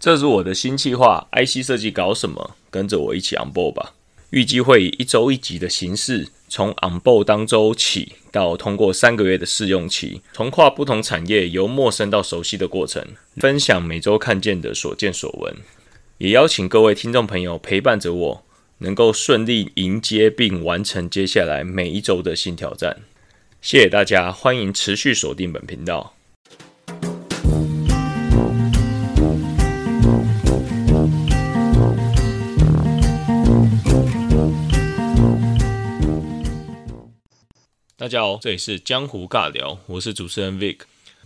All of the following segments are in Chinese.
这是我的新计划，IC 设计搞什么？跟着我一起 on board 吧。预计会以一周一集的形式，从 on board 当周起，到通过三个月的试用期，从跨不同产业由陌生到熟悉的过程，分享每周看见的所见所闻，也邀请各位听众朋友陪伴着我，能够顺利迎接并完成接下来每一周的新挑战。谢谢大家，欢迎持续锁定本频道。大家好，这里是江湖尬聊，我是主持人 Vic。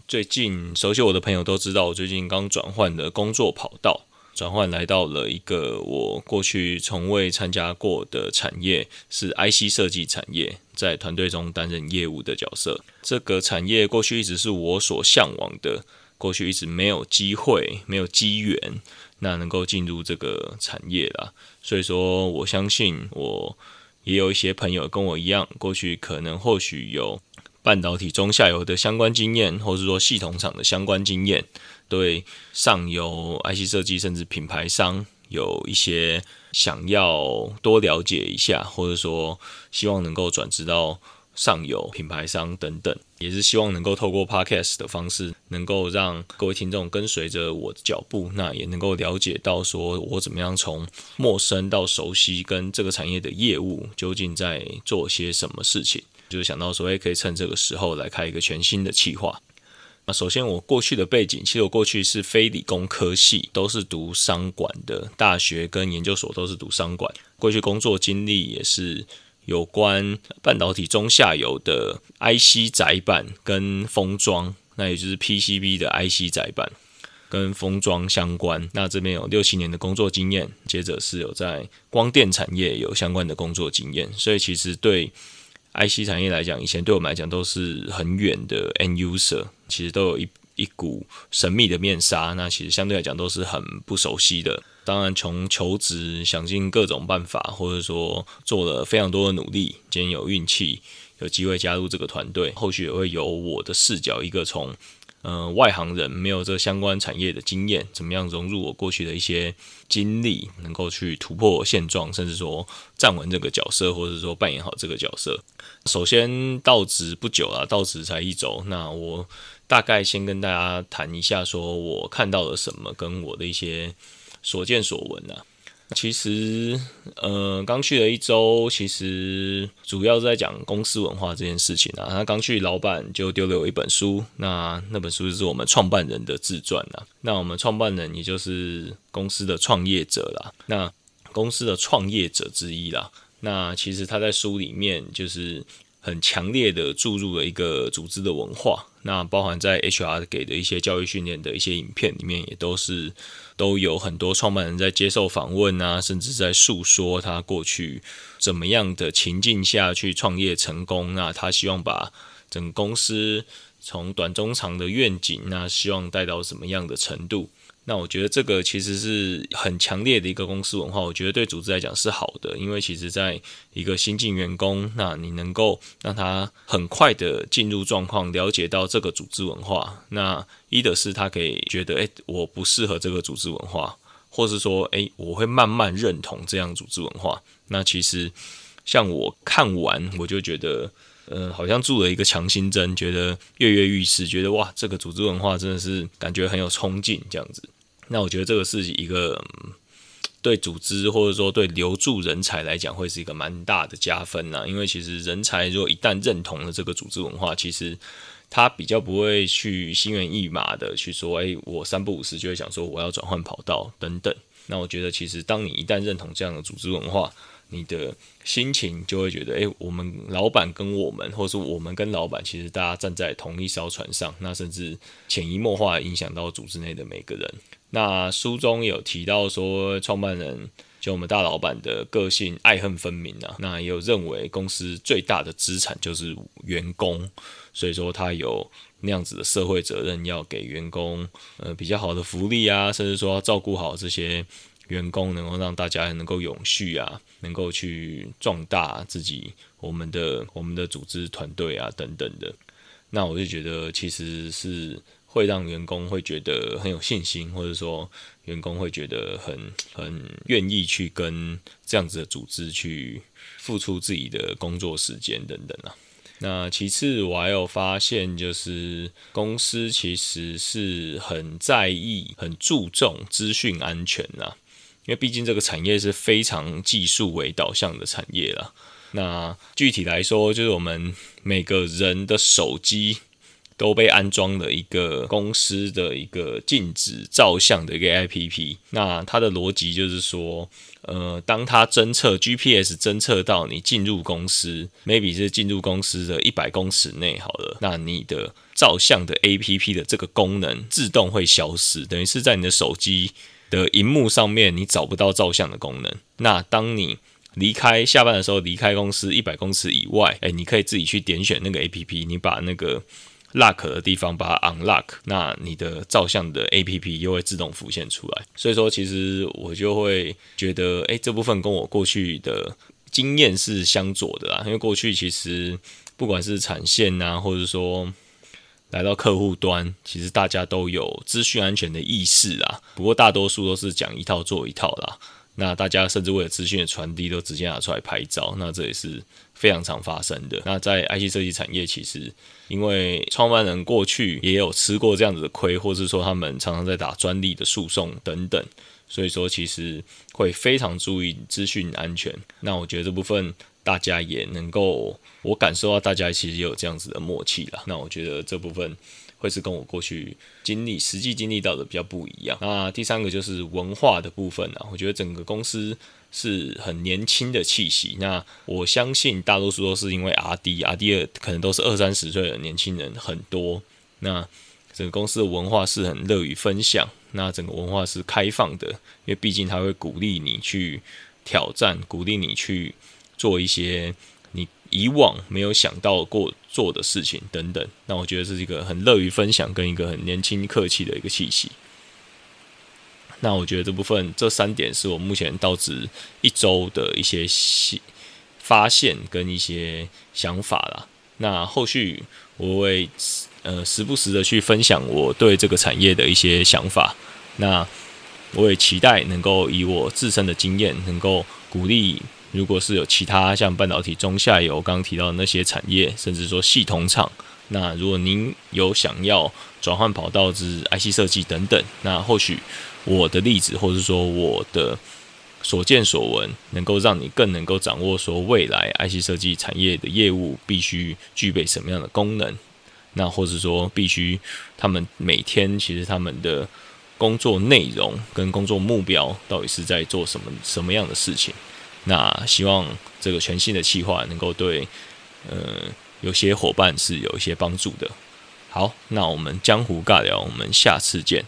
最近熟悉我的朋友都知道，我最近刚转换的工作跑道，转换来到了一个我过去从未参加过的产业，是 IC 设计产业，在团队中担任业务的角色。这个产业过去一直是我所向往的，过去一直没有机会、没有机缘，那能够进入这个产业啦。所以说，我相信我。也有一些朋友跟我一样，过去可能或许有半导体中下游的相关经验，或是说系统厂的相关经验，对上游 IC 设计甚至品牌商有一些想要多了解一下，或者说希望能够转职到。上游品牌商等等，也是希望能够透过 podcast 的方式，能够让各位听众跟随着我的脚步，那也能够了解到说我怎么样从陌生到熟悉，跟这个产业的业务究竟在做些什么事情。就是想到说，哎，可以趁这个时候来开一个全新的企划。那首先，我过去的背景，其实我过去是非理工科系，都是读商管的，大学跟研究所都是读商管，过去工作经历也是。有关半导体中下游的 IC 载板跟封装，那也就是 PCB 的 IC 载板跟封装相关。那这边有六七年的工作经验，接着是有在光电产业有相关的工作经验，所以其实对 IC 产业来讲，以前对我们来讲都是很远的 end user，其实都有一一股神秘的面纱。那其实相对来讲都是很不熟悉的。当然，从求职想尽各种办法，或者说做了非常多的努力，今天有运气有机会加入这个团队，后续也会有我的视角，一个从嗯外行人没有这相关产业的经验，怎么样融入我过去的一些经历，能够去突破现状，甚至说站稳这个角色，或者说扮演好这个角色。首先到职不久啊，到职才一周，那我大概先跟大家谈一下，说我看到了什么，跟我的一些。所见所闻啊，其实，呃，刚去了一周，其实主要是在讲公司文化这件事情啊。他刚去，老板就丢了我一本书，那那本书就是我们创办人的自传啊。那我们创办人也就是公司的创业者啦，那公司的创业者之一啦。那其实他在书里面就是很强烈的注入了一个组织的文化，那包含在 HR 给的一些教育训练的一些影片里面，也都是。都有很多创办人在接受访问啊，甚至在诉说他过去怎么样的情境下去创业成功。那他希望把整公司从短中长的愿景，那希望带到什么样的程度？那我觉得这个其实是很强烈的一个公司文化，我觉得对组织来讲是好的，因为其实在一个新进员工，那你能够让他很快的进入状况，了解到这个组织文化，那一的是他可以觉得，哎，我不适合这个组织文化，或是说，哎，我会慢慢认同这样组织文化。那其实像我看完，我就觉得，呃，好像住了一个强心针，觉得跃跃欲试，觉得哇，这个组织文化真的是感觉很有冲劲，这样子。那我觉得这个是一个对组织或者说对留住人才来讲，会是一个蛮大的加分呐。因为其实人才如果一旦认同了这个组织文化，其实他比较不会去心猿意马的去说，哎，我三不五时就会想说我要转换跑道等等。那我觉得其实当你一旦认同这样的组织文化，你的心情就会觉得，哎，我们老板跟我们，或者说我们跟老板，其实大家站在同一艘船上，那甚至潜移默化影响到组织内的每个人。那书中有提到说，创办人就我们大老板的个性爱恨分明啊。那也有认为公司最大的资产就是员工，所以说他有那样子的社会责任，要给员工呃比较好的福利啊，甚至说要照顾好这些员工，能够让大家能够永续啊，能够去壮大自己我们的我们的组织团队啊等等的。那我就觉得其实是。会让员工会觉得很有信心，或者说员工会觉得很很愿意去跟这样子的组织去付出自己的工作时间等等啊。那其次，我还有发现，就是公司其实是很在意、很注重资讯安全呐，因为毕竟这个产业是非常技术为导向的产业啦。那具体来说，就是我们每个人的手机。都被安装了一个公司的一个禁止照相的一个 APP。那它的逻辑就是说，呃，当它侦测 GPS 侦测到你进入公司，maybe 是进入公司的一百公尺内好了，那你的照相的 APP 的这个功能自动会消失，等于是在你的手机的荧幕上面你找不到照相的功能。那当你离开下班的时候，离开公司一百公尺以外，哎，你可以自己去点选那个 APP，你把那个。Lock 的地方把它 unlock，那你的照相的 A P P 又会自动浮现出来。所以说，其实我就会觉得，哎，这部分跟我过去的经验是相左的啦。因为过去其实不管是产线呐，或者说来到客户端，其实大家都有资讯安全的意识啊。不过大多数都是讲一套做一套啦。那大家甚至为了资讯的传递，都直接拿出来拍照。那这也是。非常常发生的。那在 IC 设计产业，其实因为创办人过去也有吃过这样子的亏，或是说他们常常在打专利的诉讼等等，所以说其实会非常注意资讯安全。那我觉得这部分大家也能够，我感受到大家其实也有这样子的默契了。那我觉得这部分会是跟我过去经历、实际经历到的比较不一样。那第三个就是文化的部分啊，我觉得整个公司。是很年轻的气息，那我相信大多数都是因为 R D，R D 可能都是二三十岁的年轻人很多。那整个公司的文化是很乐于分享，那整个文化是开放的，因为毕竟他会鼓励你去挑战，鼓励你去做一些以往没有想到过做的事情等等。那我觉得这是一个很乐于分享跟一个很年轻客气的一个气息。那我觉得这部分这三点是我目前到职一周的一些发现跟一些想法啦。那后续我会呃时不时的去分享我对这个产业的一些想法。那我也期待能够以我自身的经验，能够鼓励，如果是有其他像半导体中下游刚刚提到的那些产业，甚至说系统厂，那如果您有想要转换跑道至 IC 设计等等，那或许。我的例子，或者说我的所见所闻，能够让你更能够掌握说未来 IC 设计产业的业务必须具备什么样的功能，那或者说必须他们每天其实他们的工作内容跟工作目标到底是在做什么什么样的事情？那希望这个全新的计划能够对呃有些伙伴是有一些帮助的。好，那我们江湖尬聊，我们下次见。